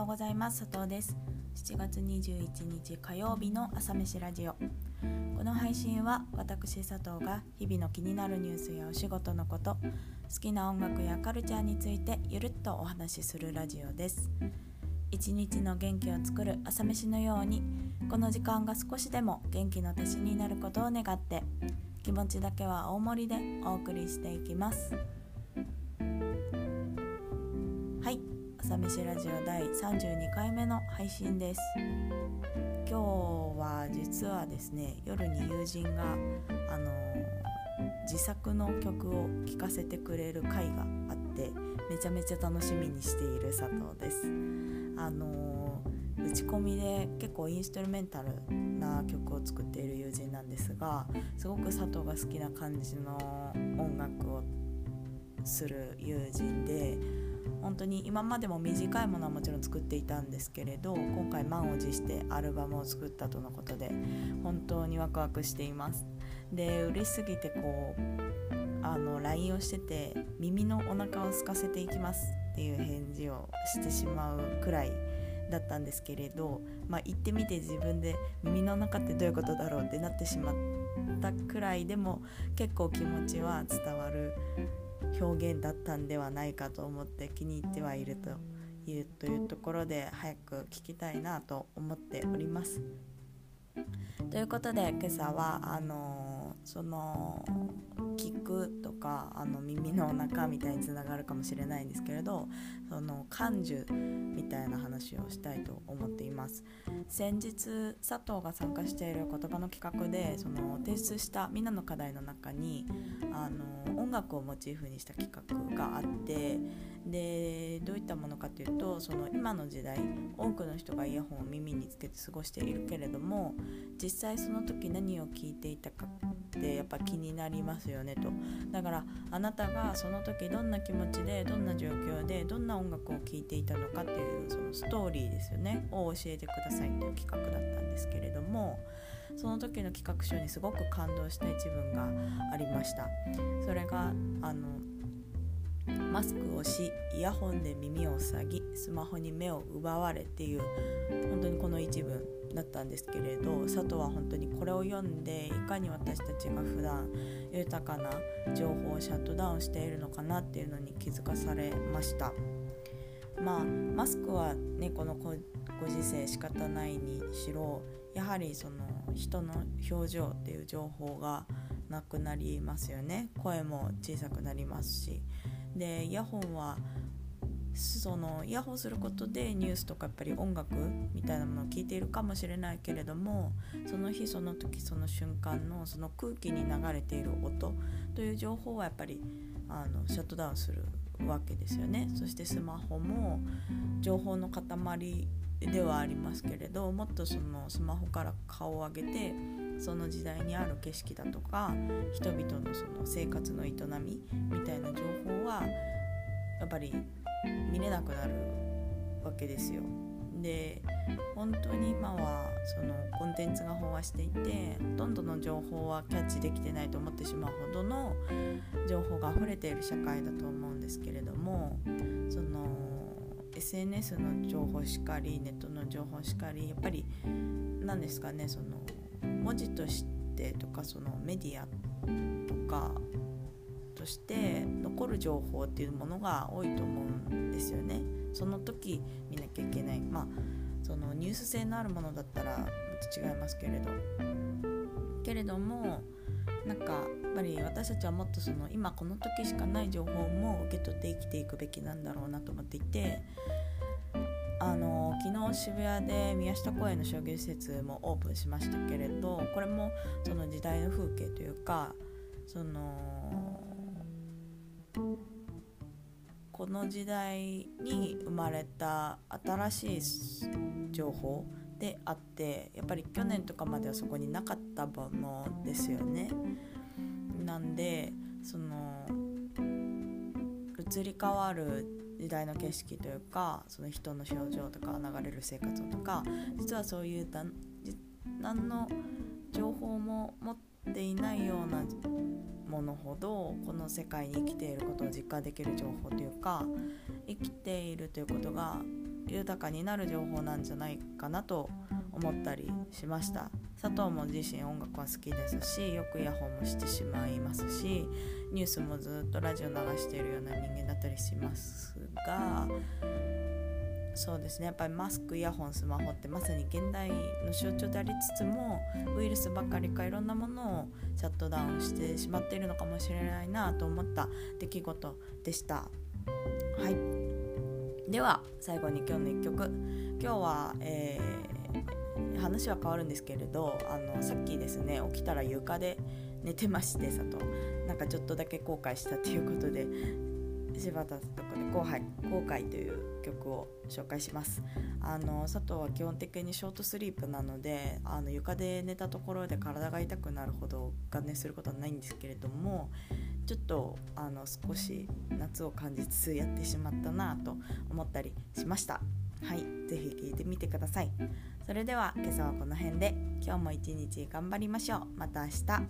ようございます。佐藤です。7月21日火曜日の朝飯ラジオ。この配信は私佐藤が日々の気になるニュースやお仕事のこと好きな音楽やカルチャーについてゆるっとお話しするラジオです。一日の元気を作る朝飯のようにこの時間が少しでも元気の足しになることを願って気持ちだけは大盛りでお送りしていきます。朝飯ラジオ第32回目の配信です。今日は実はですね夜に友人があの自作の曲を聴かせてくれる回があってめちゃめちゃ楽しみにしている佐藤です。あの打ち込みで結構インストゥルメンタルな曲を作っている友人なんですがすごく佐藤が好きな感じの音楽をする友人で本当に今までも短いものはもちろん作っていたんですけれど今回満を持してアルバムを作ったとのことで本当にワクワクしています。で嬉しすぎてこうあの LINE をしてて耳のお腹を空かせていきますっていう返事をしてしまうくらいだったんですけれど、まあ、行ってみて自分で耳の中ってどういうことだろうってなってしまったくらいでも結構気持ちは伝わる表現だったんではないかと思って気に入ってはいるというというところで早く聞きたいなと思っております。ということで今朝はあのその聞くとかあの耳の中みたいにつながるかもしれないんですけれどその感受みたいな話をしたいと思っています。先日佐藤が参加している言葉の企画でその提出したみんなの課題の中にあの音楽をモチーフにした企画があってでどういったものかというとその今の時代多くの人がイヤホンを耳につけて過ごしているけれども実際その時何を聞いていたかってやっぱ気になりますよねと。だからあなたがその時どんな気持ちでどんな状況でどんな音楽を聴いていたのかっていうそのストーリーですよね。を教えてくださいという企画だったんですけれどもその時の企画書にすごく感動した一文がありました。それがあのマスクをしイヤホンで耳を塞ぎスマホに目を奪われっていう本当にこの一文だったんですけれど佐藤は本当にこれを読んでいかに私たちが普段豊かな情報をシャットダウンしているのかなっていうのに気づかされました。まあマスクはねこのご時世仕方ないにしろやはりその人の表情っていう情報がなくなりますよね。声も小さくなりますしでイヤホンはそのイヤホンすることでニュースとかやっぱり音楽みたいなものを聞いているかもしれないけれどもその日その時その瞬間のその空気に流れている音という情報はやっぱりあのシャットダウンするわけですよね。そしてスマホも情報の塊ではありますけれどもっとそのスマホから顔を上げてその時代にある景色だとか人々のその生活の営みみたいな情報はやっぱり見れなくなるわけですよ。で本当に今はそのコンテンツが飽和していてほとんどの情報はキャッチできてないと思ってしまうほどの情報が溢れている社会だと思うんですけれどもその SNS の情報しかりネットの情報しかりやっぱり何ですかねその文字としてとかそのメディアとかとして残る情報っていうものが多いと思うんですよね。その時見なきゃいけないまあそのニュース性のあるものだったらもっと違いますけれどけれどもなんかやっぱり私たちはもっとその今この時しかない情報も受け取って生きていくべきなんだろうなと思っていてあの昨日渋谷で宮下公園の商業施設もオープンしましたけれどこれもその時代の風景というかそのこの時代に生まれた新しい情報であってやっぱり去年とかまではそこになかったものですよね。なんでその移り変わる時代の景色というかその人の表情とか流れる生活とか実はそういう何の情報も持っていないようなものほどこの世界に生きていることを実感できる情報というか生きているということが豊かになる情報なんじゃないかなと思ったりしました。佐藤も自身音楽は好きですしよくイヤホンもしてしまいますしニュースもずっとラジオ流しているような人間だったりしますがそうですね。やっぱりマスクイヤホンスマホってまさに現代の象徴でありつつもウイルスばかりかいろんなものをシャットダウンしてしまっているのかもしれないなと思った出来事でした。はい。では最後に今日の1曲。今日は、えー、話は変わるんですけれどあのさっきですね起きたら床で寝てましてさとなんかちょっとだけ後悔したっていうことで柴田とかで後悔「後悔」という曲を紹介します。あの佐藤は基本的にショートスリープなのであの床で寝たところで体が痛くなるほど顔面することはないんですけれどもちょっとあの少し夏を感じつつやってしまったなと思ったりしました。はい。是非聴いてみてください。それでは今朝はこの辺で。今日も一日頑張りましょう。また明日。